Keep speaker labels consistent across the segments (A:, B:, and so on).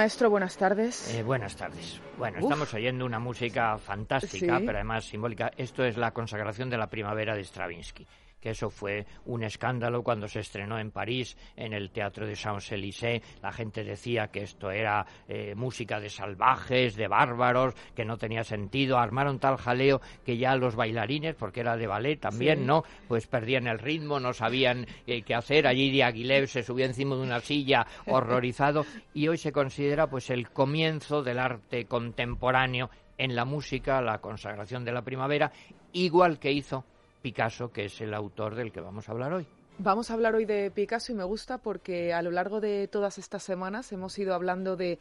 A: Maestro, buenas tardes.
B: Eh, buenas tardes. Bueno, estamos oyendo una música fantástica,
A: Sí.
B: pero además simbólica. Esto es la consagración de la primavera de Stravinsky que eso fue un escándalo cuando se estrenó en París, en el Teatro de Champs-Élysées. La gente decía que esto era eh, música de salvajes, de bárbaros, que no tenía sentido. Armaron tal jaleo que ya los bailarines, porque era de ballet también,
A: Sí.
B: ¿no? Pues perdían el ritmo, no sabían eh, qué hacer. Allí Diaghilev se subió encima de una silla horrorizado y hoy se considera pues el comienzo del arte contemporáneo en la música, la consagración de la primavera, igual que hizo Picasso, que es el autor del que vamos a hablar hoy.
A: Vamos a hablar hoy de Picasso y me gusta porque a lo largo de todas estas semanas hemos ido hablando de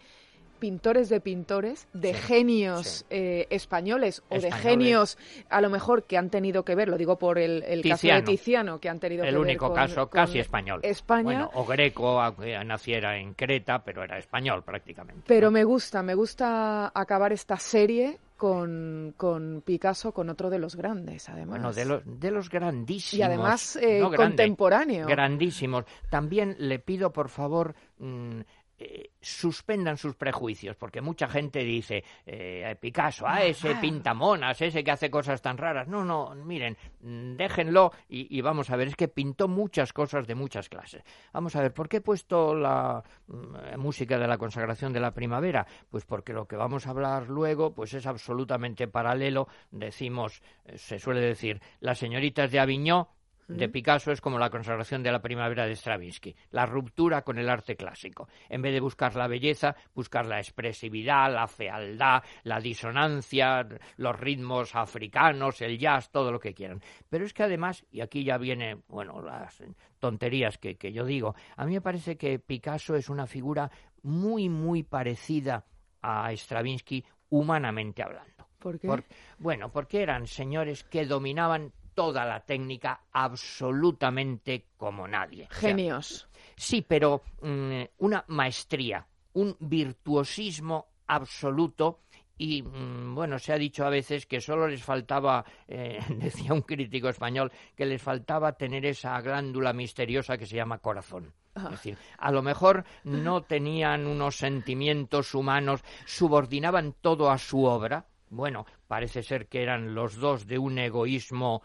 A: pintores de pintores, de
B: Sí,
A: genios
B: sí.
A: eh, españoles o de genios a lo mejor que han tenido que ver, lo digo por el, el caso de
B: Tiziano.
A: Que han tenido
B: El
A: que ver
B: único
A: con-
B: caso
A: con
B: casi español.
A: España.
B: Bueno, o greco, aunque naciera en Creta, pero era español prácticamente.
A: Pero
B: ¿no?
A: me gusta, me gusta acabar esta serie con, con Picasso, con otro de los grandes, además.
B: Bueno, de los, de los grandísimos.
A: y además eh,
B: no grande,
A: contemporáneo.
B: grandísimos. También le pido, por favor, mm, eh, suspendan sus prejuicios, porque mucha gente dice, eh, Picasso, ah, ese pintamonas, ese que hace cosas tan raras. No, no, miren, mm, déjenlo y, y vamos a ver, es que pintó muchas cosas de muchas clases. Vamos a ver, ¿por qué he puesto la mm, música de la consagración de la primavera? Pues porque lo que vamos a hablar luego, pues es absolutamente paralelo. Decimos, eh, se suele decir, las señoritas de Aviñón de Picasso es como la consagración de la primavera de Stravinsky, la ruptura con el arte clásico. En vez de buscar la belleza, buscar la expresividad, la fealdad, la disonancia, los ritmos africanos, el jazz, todo lo que quieran. Pero es que además, y aquí ya viene, bueno, las tonterías que, que yo digo, a mí me parece que Picasso es una figura muy, muy parecida a Stravinsky humanamente hablando.
A: ¿Por qué?
B: Por- bueno, porque eran señores que dominaban toda la técnica absolutamente como nadie. O sea,
A: Genios.
B: sí, pero mm, una maestría, un virtuosismo absoluto y mm, bueno, se ha dicho a veces que solo les faltaba, eh, decía un crítico español, que les faltaba tener esa glándula misteriosa que se llama corazón. Es decir, a lo mejor no tenían unos sentimientos humanos, subordinaban todo a su obra. Bueno, parece ser que eran los dos de un egoísmo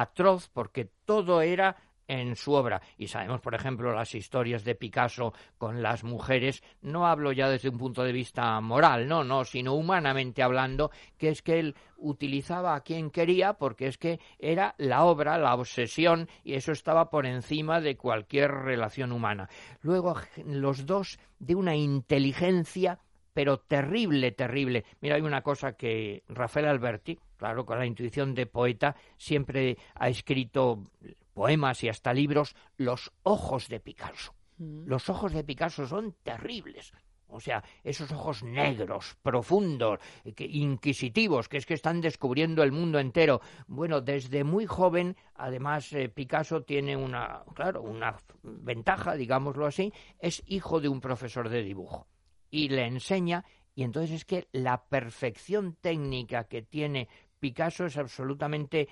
B: atroz porque todo era en su obra. Y sabemos, por ejemplo, las historias de Picasso con las mujeres. No hablo ya desde un punto de vista moral, no, no, sino humanamente hablando, que es que él utilizaba a quien quería porque es que era la obra, la obsesión, y eso estaba por encima de cualquier relación humana. Luego, los dos de una inteligencia pero terrible, terrible. Mira, hay una cosa que Rafael Alberti, claro, con la intuición de poeta, siempre ha escrito poemas y hasta libros, Los ojos de Picasso. Los ojos de Picasso son terribles. O sea, esos ojos negros, profundos, que- inquisitivos, que es que están descubriendo el mundo entero. Bueno, desde muy joven, además, eh, Picasso tiene una, claro, una ventaja, digámoslo así, es hijo de un profesor de dibujo y le enseña y entonces es que la perfección técnica que tiene Picasso es absolutamente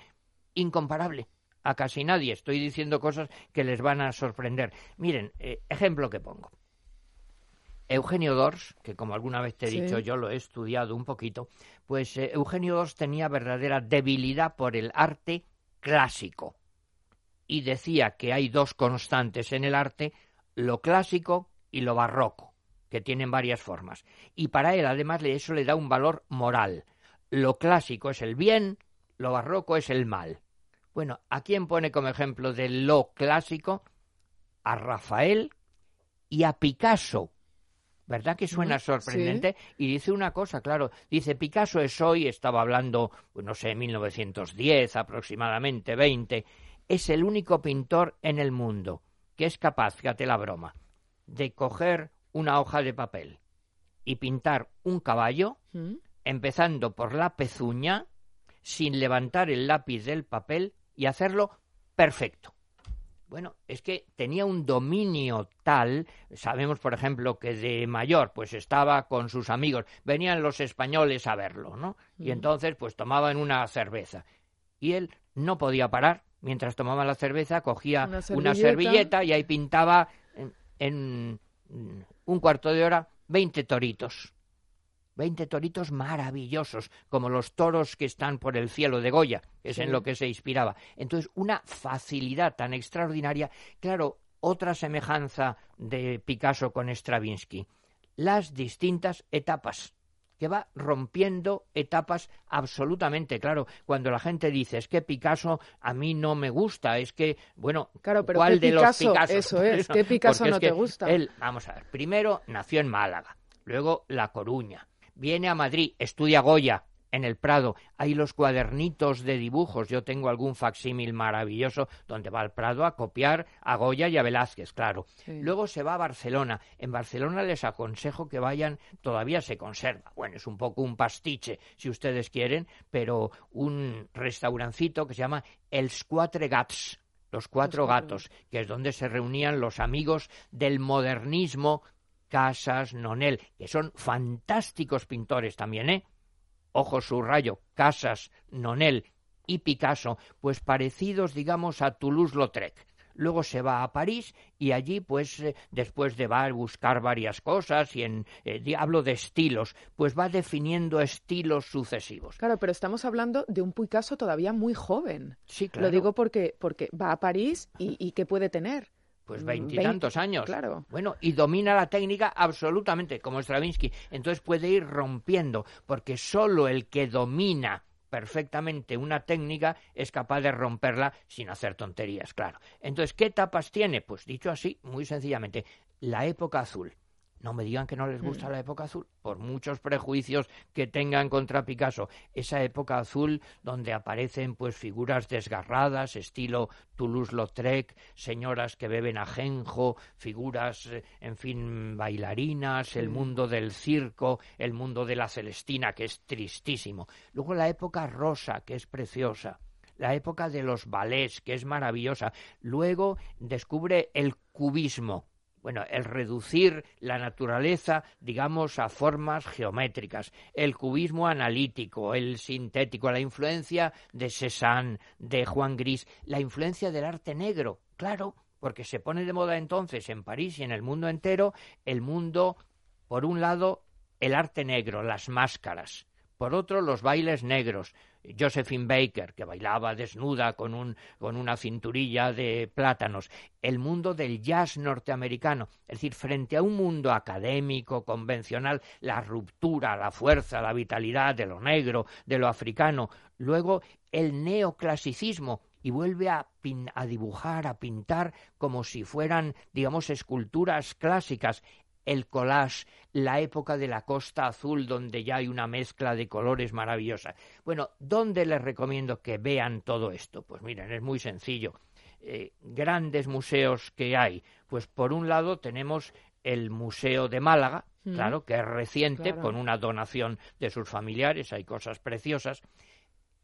B: incomparable a casi nadie. Estoy diciendo cosas que les van a sorprender. Miren, eh, ejemplo que pongo. Eugenio Dors, que como alguna vez te he
A: Sí.
B: dicho yo lo he estudiado un poquito, pues eh, Eugenio Dors tenía verdadera debilidad por el arte clásico y decía que hay dos constantes en el arte, lo clásico y lo barroco, que tienen varias formas. Y para él, además, eso le da un valor moral. Lo clásico es el bien, lo barroco es el mal. Bueno, ¿a quién pone como ejemplo de lo clásico? A Rafael y a Picasso. ¿Verdad que suena sorprendente? Y dice una cosa, claro, dice Picasso es hoy, estaba hablando, pues, no sé, 1910 aproximadamente, 20, es el único pintor en el mundo que es capaz, fíjate la broma, de coger una hoja de papel y pintar un caballo,
A: ¿Mm?
B: empezando por la pezuña, sin levantar el lápiz del papel y hacerlo perfecto. Bueno, es que tenía un dominio tal, sabemos por ejemplo que de mayor pues estaba con sus amigos, venían los españoles a verlo, ¿no? Y entonces pues tomaban una cerveza y él no podía parar, mientras tomaba la cerveza cogía
A: Una
B: una
A: servilleta.
B: servilleta y ahí pintaba en, en un cuarto de hora 20 toritos. 20 toritos maravillosos, como los toros que están por el cielo de Goya, que es en lo que se inspiraba. Entonces, una facilidad tan extraordinaria. Claro, otra semejanza de Picasso con Stravinsky, las distintas etapas que va rompiendo etapas absolutamente. Claro, cuando la gente dice es que Picasso a mí no me gusta, es que, bueno,
A: claro, pero
B: ¿cuál
A: de
B: Picasso,
A: los Picasso? Eso es, ¿qué Picasso no te gusta?
B: Él, vamos a ver, primero nació en Málaga, luego La Coruña, viene a Madrid, estudia Goya, en el Prado. Hay los cuadernitos de dibujos. Yo tengo algún facsímil maravilloso donde va al Prado a copiar a Goya y a Velázquez, claro. Luego se va a Barcelona. En Barcelona les aconsejo que vayan, todavía se conserva. Bueno, es un poco un pastiche, si ustedes quieren, pero un restaurancito que se llama Els Quatre Gats. Los cuatro gatos, que es donde se reunían los amigos del modernismo Casas, Nonel, que son fantásticos pintores también, ¿eh? Ojo subrayo, Casas, Nonel y Picasso, pues parecidos, digamos, a Toulouse-Lautrec. Luego se va a París y allí, pues, eh, después de va a buscar varias cosas y en eh, hablo de estilos, pues va definiendo estilos sucesivos.
A: Claro, pero estamos hablando de un Picasso todavía muy joven.
B: Sí, claro.
A: Lo digo porque, porque va a París y, y ¿qué puede tener?
B: Pues mm, veintitantos años.
A: Claro.
B: Bueno, y domina la técnica absolutamente, como Stravinsky. Entonces puede ir rompiendo, porque solo el que domina perfectamente una técnica es capaz de romperla sin hacer tonterías, claro. Entonces, ¿qué etapas tiene? Pues dicho así, muy sencillamente, la época azul. No me digan que no les gusta mm. la época azul, por muchos prejuicios que tengan contra Picasso. Esa época azul donde aparecen pues figuras desgarradas, estilo Toulouse-Lautrec, señoras que beben ajenjo, figuras, eh, en fin, bailarinas, el mundo del circo, el mundo de la Celestina, que es tristísimo. Luego la época rosa, que es preciosa la época de los ballets, que es maravillosa. Luego descubre el cubismo, bueno, el reducir la naturaleza, digamos, a formas geométricas, el cubismo analítico, el sintético, la influencia de Cézanne, de Juan Gris, la influencia del arte negro, claro, porque se pone de moda entonces en París y en el mundo entero el mundo, por un lado, el arte negro, las máscaras, por otro, los bailes negros, Josephine Baker, que bailaba desnuda con, un, con una cinturilla de plátanos, el mundo del jazz norteamericano, es decir, frente a un mundo académico, convencional, la ruptura, la fuerza, la vitalidad de lo negro, de lo africano, luego el neoclasicismo, y vuelve a, a, dibujar, a pintar como si fueran, digamos, esculturas clásicas el collage, la época de la Costa Azul, donde ya hay una mezcla de colores maravillosa. Bueno, ¿dónde les recomiendo que vean todo esto? Pues miren, es muy sencillo. Eh, grandes museos que hay. Pues por un lado tenemos el Museo de Málaga, mm. claro, que es reciente, con una donación de sus familiares, hay cosas preciosas.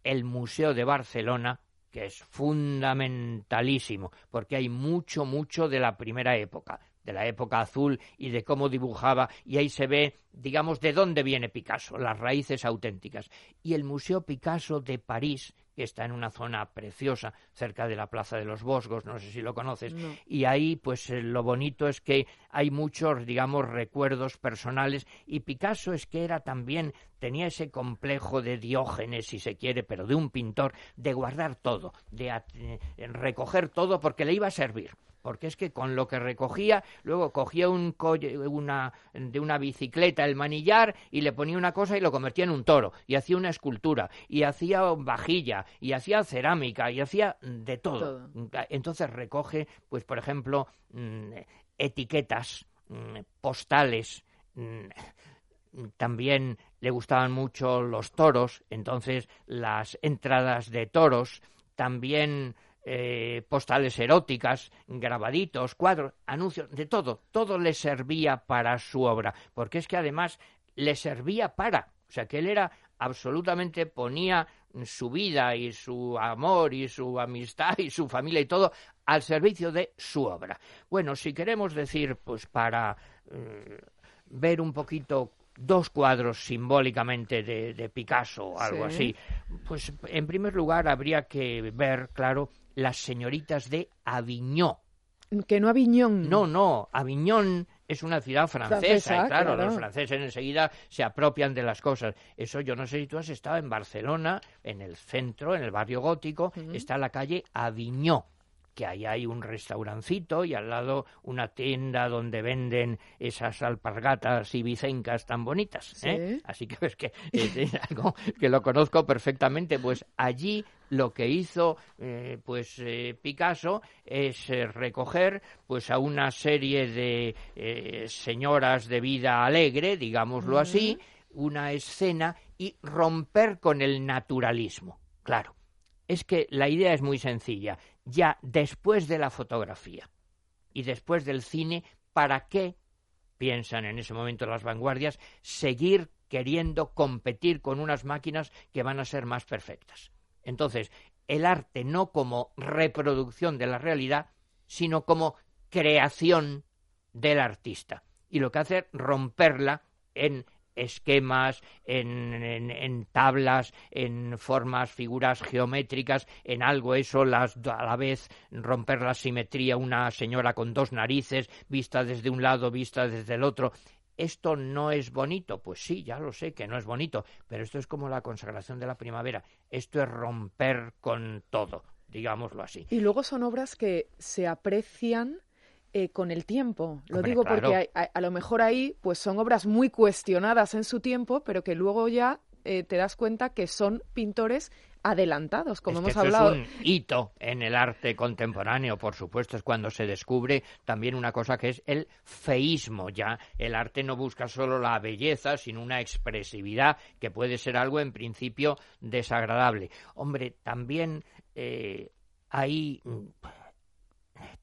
B: El Museo de Barcelona, que es fundamentalísimo, porque hay mucho, mucho de la primera época de la época azul y de cómo dibujaba, y ahí se ve, digamos, de dónde viene Picasso, las raíces auténticas. Y el Museo Picasso de París, que está en una zona preciosa, cerca de la Plaza de los Bosgos, no sé si lo conoces, y ahí, pues eh, lo bonito es que hay muchos, digamos, recuerdos personales, y Picasso es que era también, tenía ese complejo de Diógenes, si se quiere, pero de un pintor, de guardar todo, de eh, recoger todo porque le iba a servir porque es que con lo que recogía, luego cogía un una, de una bicicleta el manillar y le ponía una cosa y lo convertía en un toro, y hacía una escultura, y hacía vajilla, y hacía cerámica, y hacía de todo. Entonces recoge, pues por ejemplo, mm, etiquetas, mm, postales, mm, también le gustaban mucho los toros, entonces las entradas de toros, también eh, postales eróticas, grabaditos, cuadros, anuncios, de todo, todo le servía para su obra, porque es que además le servía para, o sea que él era absolutamente ponía su vida y su amor y su amistad y su familia y todo al servicio de su obra. Bueno, si queremos decir, pues para eh, ver un poquito dos cuadros simbólicamente de, Picasso o algo así, pues en primer lugar habría que ver, claro, las señoritas de Aviñó.
A: Que no Aviñón.
B: No, no, Aviñón es una ciudad francesa, y claro, los franceses enseguida se apropian de las cosas. Eso yo no sé si tú has estado en Barcelona, en el centro, en el barrio gótico, está la calle Aviñó que ahí hay un restaurancito y al lado una tienda donde venden esas alpargatas y bicencas tan bonitas. ¿eh? Así que es que es algo que lo conozco perfectamente. Pues allí lo que hizo eh, pues eh, Picasso es recoger pues a una serie de señoras de vida alegre, digámoslo así, una escena y romper con el naturalismo. Claro, es que la idea es muy sencilla ya después de la fotografía y después del cine, ¿para qué piensan en ese momento las vanguardias seguir queriendo competir con unas máquinas que van a ser más perfectas? Entonces, el arte no como reproducción de la realidad, sino como creación del artista. Y lo que hace es romperla en esquemas, en, tablas, en formas, figuras geométricas, en algo eso, las, a la vez romper la simetría, una señora con dos narices, vista desde un lado, vista desde el otro. ¿Esto no es bonito? Pues sí, ya lo sé que no es bonito, pero esto es como la consagración de la primavera. Esto es romper con todo, digámoslo así.
A: Y luego son obras que se aprecian eh, con el tiempo. Lo digo porque a, lo mejor ahí pues son obras muy cuestionadas en su tiempo, pero que luego ya eh, te das cuenta que son pintores adelantados, como hemos hablado.
B: Es un hito en el arte contemporáneo, por supuesto, es cuando se descubre también una cosa que es el feísmo. Ya el arte no busca solo la belleza, sino una expresividad que puede ser algo en principio desagradable. Hombre, también eh, hay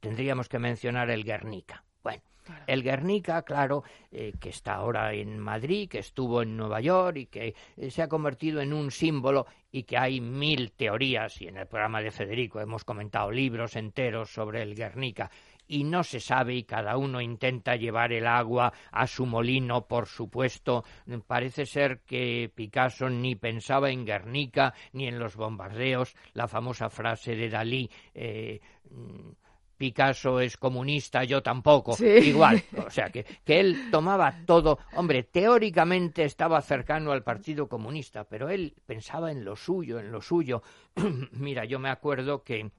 B: tendríamos que mencionar el Guernica. Bueno, el Guernica, claro, eh, que está ahora en Madrid, que estuvo en Nueva York y que eh, se ha convertido en un símbolo y que hay mil teorías, y en el programa de Federico hemos comentado libros enteros sobre el Guernica, y no se sabe y cada uno intenta llevar el agua a su molino, por supuesto. Parece ser que Picasso ni pensaba en Guernica ni en los bombardeos, la famosa frase de Dalí. Eh, Picasso es comunista, yo tampoco, igual. O sea, que, que él tomaba todo. Hombre, teóricamente estaba cercano al Partido Comunista, pero él pensaba en lo suyo, en lo suyo. Mira, yo me acuerdo que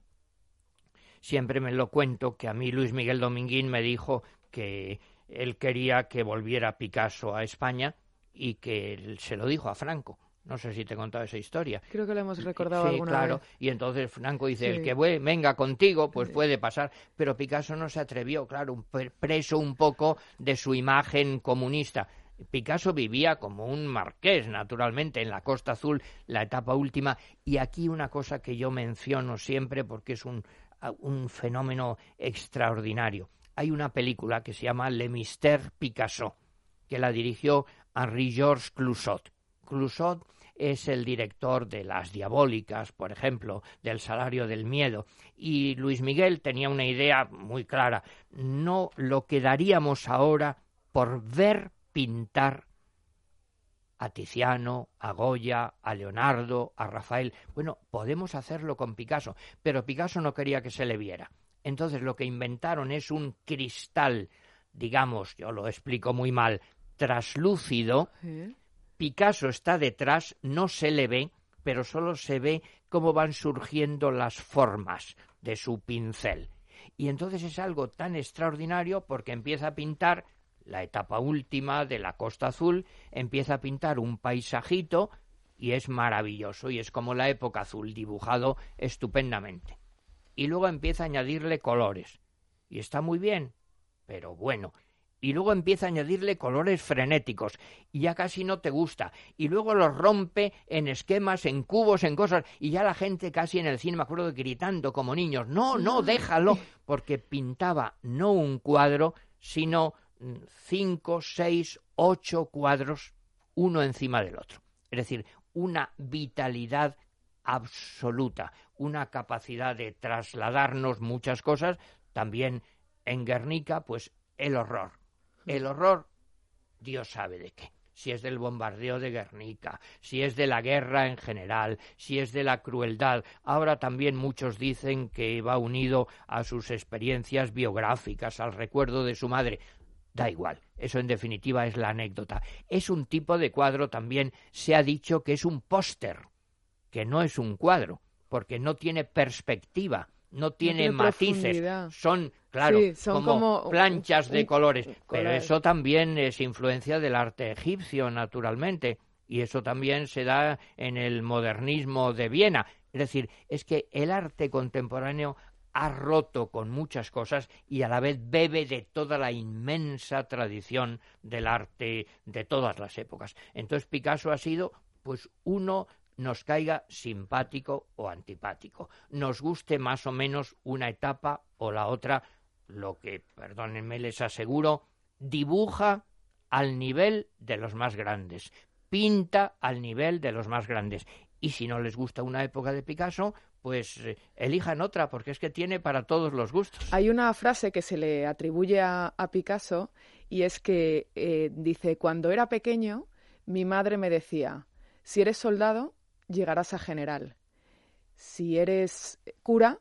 B: siempre me lo cuento, que a mí Luis Miguel Dominguín me dijo que él quería que volviera Picasso a España y que se lo dijo a Franco no sé si te he contado esa historia.
A: Creo que lo hemos recordado
B: sí, claro. Y entonces Franco dice, el que venga contigo, pues puede pasar. Pero Picasso no se atrevió, claro, preso un poco de su imagen comunista. Picasso vivía como un marqués, naturalmente, en la Costa Azul, la etapa última. Y aquí una cosa que yo menciono siempre porque es un, un fenómeno extraordinario. Hay una película que se llama Le Mystère Picasso, que la dirigió Henri Georges Clouzot. Es el director de Las Diabólicas, por ejemplo, del Salario del Miedo. Y Luis Miguel tenía una idea muy clara. No lo quedaríamos ahora por ver pintar a Tiziano, a Goya, a Leonardo, a Rafael. Bueno, podemos hacerlo con Picasso, pero Picasso no quería que se le viera. Entonces lo que inventaron es un cristal, digamos, yo lo explico muy mal, traslúcido, Picasso está detrás, no se le ve, pero solo se ve cómo van surgiendo las formas de su pincel. Y entonces es algo tan extraordinario porque empieza a pintar la etapa última de la Costa Azul, empieza a pintar un paisajito y es maravilloso y es como la época azul dibujado estupendamente. Y luego empieza a añadirle colores y está muy bien, pero bueno, y luego empieza a añadirle colores frenéticos y ya casi no te gusta y luego los rompe en esquemas, en cubos, en cosas y ya la gente casi en el cine me acuerdo gritando como niños, no, no, déjalo, porque pintaba no un cuadro, sino mm, cinco, seis, ocho cuadros uno encima del otro. Es decir, una vitalidad absoluta, una capacidad de trasladarnos muchas cosas, también en Guernica, pues el horror, el horror, Dios sabe de qué. Si es del bombardeo de Guernica, si es de la guerra en general, si es de la crueldad. Ahora también muchos dicen que va unido a sus experiencias biográficas, al recuerdo de su madre. da igual. Eso en definitiva es la anécdota. Es un tipo de cuadro también, se ha dicho que es un póster, que no es un cuadro, porque no tiene perspectiva, no tiene, matices, son, claro, como, planchas de colores, pero eso también es influencia del arte egipcio, naturalmente, y eso también se da en el modernismo de Viena. Es decir, es que el arte contemporáneo ha roto con muchas cosas y a la vez bebe de toda la inmensa tradición del arte de todas las épocas. Entonces Picasso ha sido pues uno nos caiga simpático o antipático, nos guste más o menos una etapa o la otra, lo que, perdónenme, les aseguro, dibuja al nivel de los más grandes, pinta al nivel de los más grandes. Y si no les gusta una época de Picasso, pues eh, elijan otra, porque es que tiene para todos los gustos.
A: Hay una frase que se le atribuye a, Picasso y es que eh, dice, cuando era pequeño, mi madre me decía, si eres soldado, llegarás a general. Si eres cura,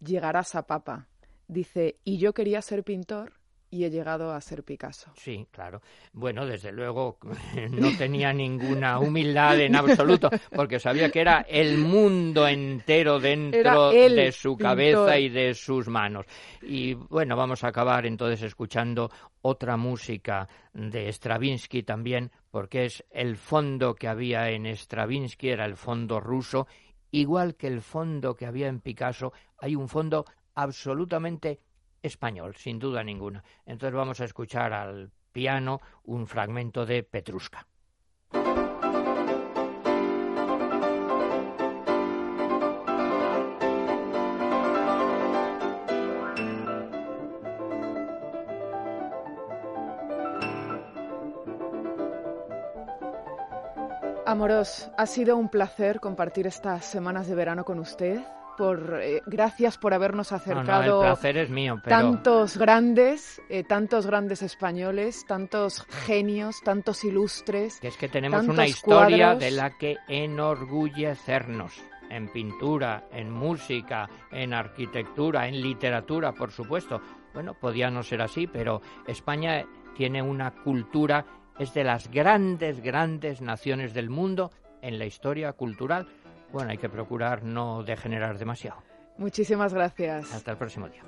A: llegarás a papa. Dice, y yo quería ser pintor y he llegado a ser Picasso.
B: Sí, claro. Bueno, desde luego no tenía ninguna humildad en absoluto, porque sabía que era el mundo entero dentro de su cabeza y de sus manos. Y bueno, vamos a acabar entonces escuchando otra música de Stravinsky también, porque es el fondo que había en Stravinsky, era el fondo ruso, igual que el fondo que había en Picasso, hay un fondo absolutamente español, sin duda ninguna. Entonces vamos a escuchar al piano un fragmento de Petrushka.
A: Amoros, ha sido un placer compartir estas semanas de verano con usted por eh, gracias por habernos acercado.
B: placer es mío,
A: Tantos grandes, eh, tantos grandes españoles, tantos genios, tantos ilustres.
B: Que es que tenemos una historia de la que enorgullecernos en pintura, en música, en arquitectura, en literatura, por supuesto. Bueno, podía no ser así, pero España tiene una cultura, es de las grandes, grandes naciones del mundo en la historia cultural bueno, hay que procurar no degenerar demasiado.
A: Muchísimas gracias.
B: Hasta el próximo día.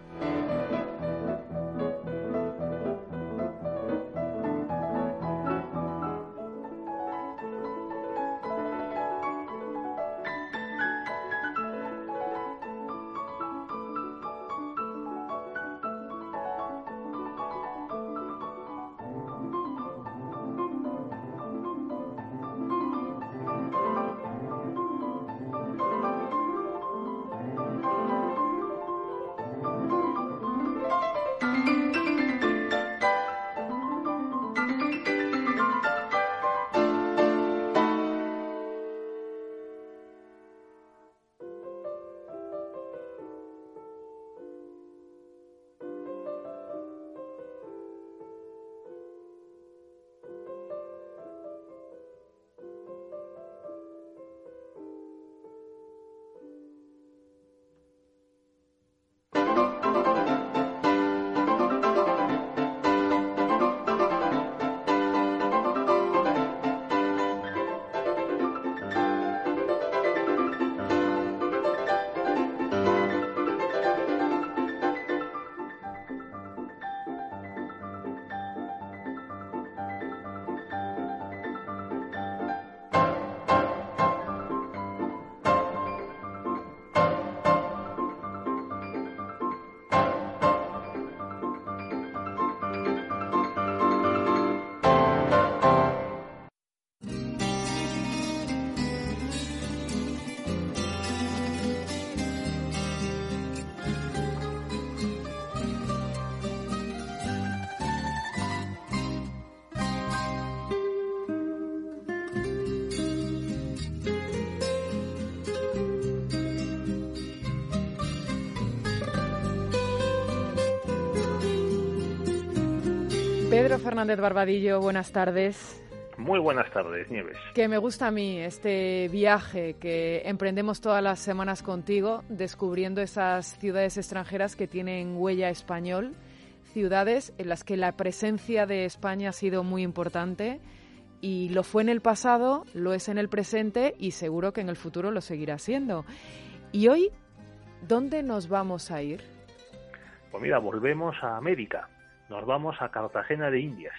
A: Fernández Barbadillo, buenas tardes.
C: Muy buenas tardes, Nieves.
A: Que me gusta a mí este viaje que emprendemos todas las semanas contigo, descubriendo esas ciudades extranjeras que tienen huella español, ciudades en las que la presencia de España ha sido muy importante y lo fue en el pasado, lo es en el presente y seguro que en el futuro lo seguirá siendo. Y hoy, ¿dónde nos vamos a ir?
C: Pues mira, volvemos a América. Nos vamos a Cartagena de Indias,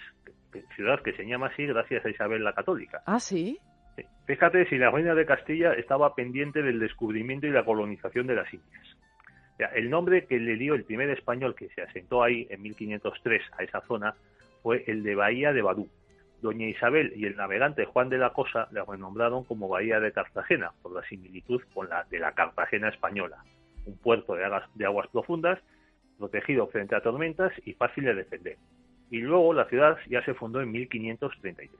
C: ciudad que se llama así gracias a Isabel la Católica.
A: Ah, sí.
C: Fíjate si la reina de Castilla estaba pendiente del descubrimiento y la colonización de las Indias. el nombre que le dio el primer español que se asentó ahí en 1503 a esa zona fue el de Bahía de Badú. Doña Isabel y el navegante Juan de la Cosa le renombraron como Bahía de Cartagena por la similitud con la de la Cartagena española, un puerto de aguas, de aguas profundas, protegido frente a tormentas y fácil de defender. Y luego la ciudad ya se fundó en 1533.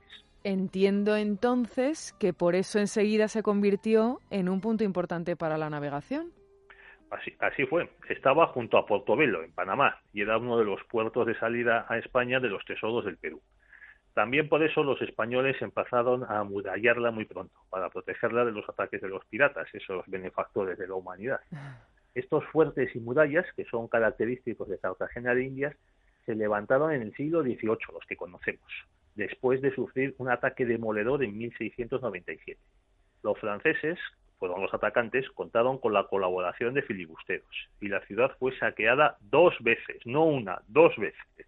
A: Entiendo entonces que por eso enseguida se convirtió en un punto importante para la navegación.
C: Así, así fue. Estaba junto a Portobelo, en Panamá, y era uno de los puertos de salida a España de los tesoros del Perú. También por eso los españoles empezaron a amurallarla muy pronto, para protegerla de los ataques de los piratas, esos benefactores de la humanidad. Estos fuertes y murallas, que son característicos de Cartagena de Indias, se levantaron en el siglo XVIII, los que conocemos, después de sufrir un ataque demoledor en 1697. Los franceses, fueron los atacantes, contaron con la colaboración de filibusteros y la ciudad fue saqueada dos veces, no una, dos veces.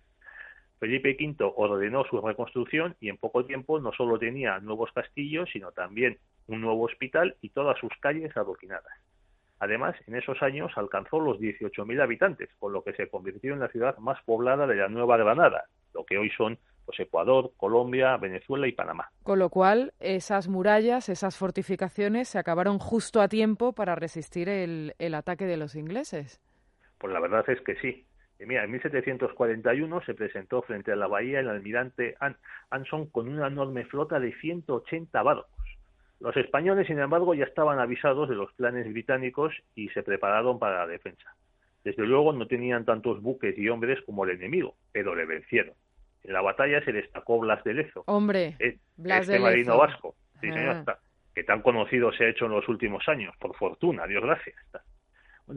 C: Felipe V ordenó su reconstrucción y en poco tiempo no solo tenía nuevos castillos, sino también un nuevo hospital y todas sus calles adoquinadas. Además, en esos años alcanzó los 18.000 habitantes, con lo que se convirtió en la ciudad más poblada de la Nueva Granada, lo que hoy son pues, Ecuador, Colombia, Venezuela y Panamá.
A: Con lo cual, esas murallas, esas fortificaciones se acabaron justo a tiempo para resistir el, el ataque de los ingleses.
C: Pues la verdad es que sí. Mira, en 1741 se presentó frente a la bahía el almirante Anson con una enorme flota de 180 barcos. Los españoles, sin embargo, ya estaban avisados de los planes británicos y se prepararon para la defensa. Desde luego no tenían tantos buques y hombres como el enemigo, pero le vencieron. En la batalla se destacó Blas de Lezo.
A: Hombre,
C: eh, Blas este marino vasco, ah. que tan conocido se ha hecho en los últimos años, por fortuna, Dios gracias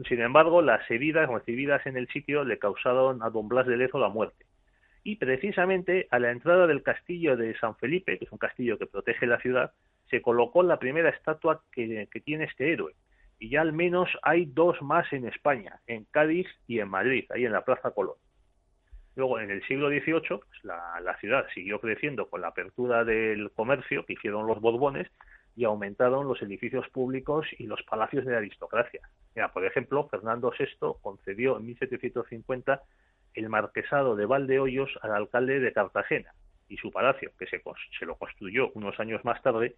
C: sin embargo, las heridas recibidas en el sitio le causaron a don Blas de Lezo la muerte. Y precisamente a la entrada del castillo de San Felipe, que es un castillo que protege la ciudad, se colocó la primera estatua que, tiene este héroe. Y ya al menos hay dos más en España, en Cádiz y en Madrid, ahí en la Plaza Colón. Luego, en el siglo XVIII, pues, la, ciudad siguió creciendo con la apertura del comercio que hicieron los Borbones y aumentaron los edificios públicos y los palacios de la aristocracia. Mira, por ejemplo, Fernando VI concedió en 1750 el marquesado de Valdehoyos al alcalde de Cartagena y su palacio, que se, se lo construyó unos años más tarde,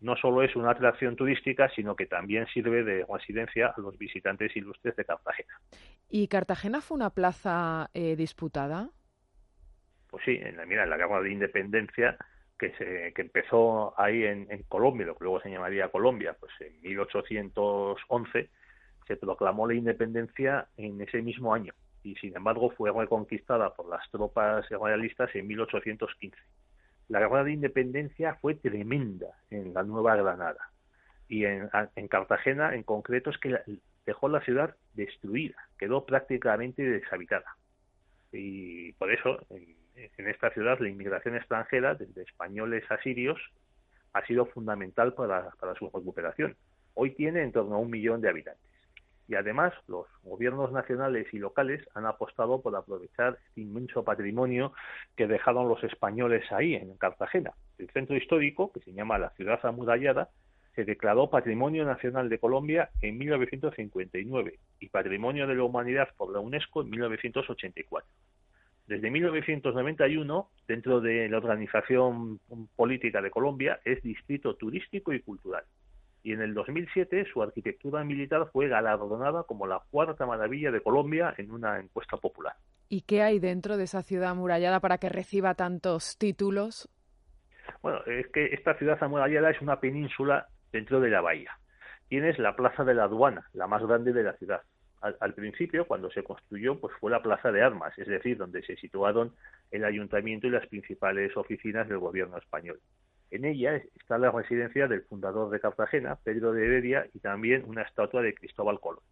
C: no solo es una atracción turística, sino que también sirve de residencia a los visitantes ilustres de Cartagena.
A: ¿Y Cartagena fue una plaza eh, disputada?
C: Pues sí, en la, mira, en la Guerra de Independencia que, se, que empezó ahí en, Colombia, lo que luego se llamaría Colombia, pues en 1811 se proclamó la independencia en ese mismo año y sin embargo fue reconquistada por las tropas royalistas en 1815. La guerra de independencia fue tremenda en la Nueva Granada y en, en Cartagena en concreto es que dejó la ciudad destruida, quedó prácticamente deshabitada. Y por eso en esta ciudad la inmigración extranjera, desde españoles a sirios, ha sido fundamental para su recuperación. Hoy tiene en torno a un millón de habitantes. Y además los gobiernos nacionales y locales han apostado por aprovechar este inmenso patrimonio que dejaron los españoles ahí, en Cartagena. El centro histórico, que se llama la ciudad amurallada, se declaró Patrimonio Nacional de Colombia en 1959 y Patrimonio de la Humanidad por la UNESCO en 1984. Desde 1991, dentro de la organización política de Colombia, es distrito turístico y cultural. Y en el 2007 su arquitectura militar fue galardonada como la cuarta maravilla de Colombia en una encuesta popular.
A: ¿Y qué hay dentro de esa ciudad amurallada para que reciba tantos títulos?
C: Bueno, es que esta ciudad amurallada es una península dentro de la bahía. Tienes la Plaza de la Aduana, la más grande de la ciudad al, principio, cuando se construyó, pues fue la plaza de armas, es decir, donde se situaron el ayuntamiento y las principales oficinas del gobierno español. En ella está la residencia del fundador de Cartagena, Pedro de Heredia, y también una estatua de Cristóbal Colón.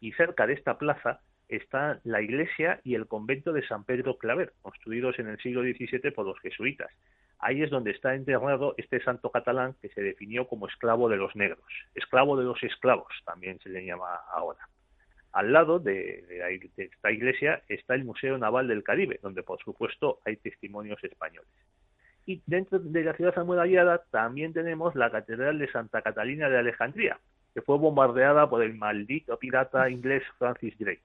C: Y cerca de esta plaza está la iglesia y el convento de San Pedro Claver, construidos en el siglo XVII por los jesuitas. Ahí es donde está enterrado este santo catalán que se definió como esclavo de los negros, esclavo de los esclavos, también se le llama ahora. Al lado de, esta iglesia está el Museo Naval del Caribe, donde por supuesto hay testimonios españoles. Y dentro de la ciudad amurallada también tenemos la Catedral de Santa Catalina de Alejandría, que fue bombardeada por el maldito pirata inglés Francis Drake.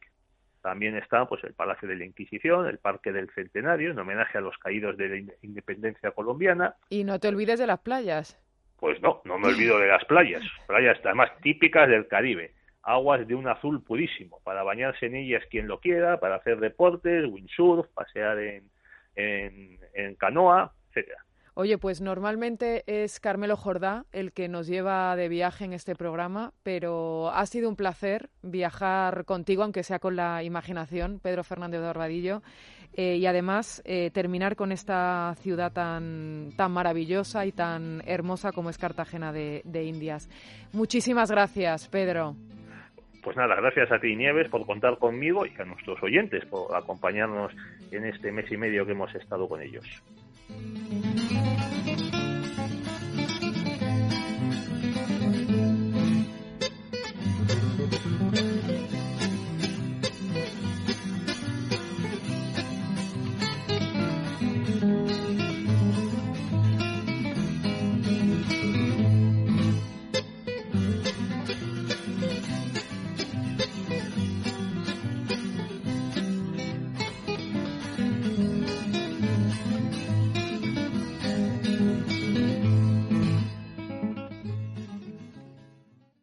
C: También está pues el Palacio de la Inquisición, el Parque del Centenario, en homenaje a los caídos de la independencia colombiana.
A: Y no te olvides de las playas.
C: Pues no, no me olvido de las playas. Playas además típicas del Caribe. Aguas de un azul purísimo, para bañarse en ellas quien lo quiera, para hacer deportes, windsurf, pasear en, en, en canoa, etcétera.
A: Oye, pues normalmente es Carmelo Jordá el que nos lleva de viaje en este programa, pero ha sido un placer viajar contigo, aunque sea con la imaginación, Pedro Fernández de Orbadillo, eh, y además eh, terminar con esta ciudad tan, tan maravillosa y tan hermosa como es Cartagena de, de Indias. Muchísimas gracias, Pedro.
C: Pues nada, gracias a ti Nieves por contar conmigo y a nuestros oyentes por acompañarnos en este mes y medio que hemos estado con ellos. Thank you.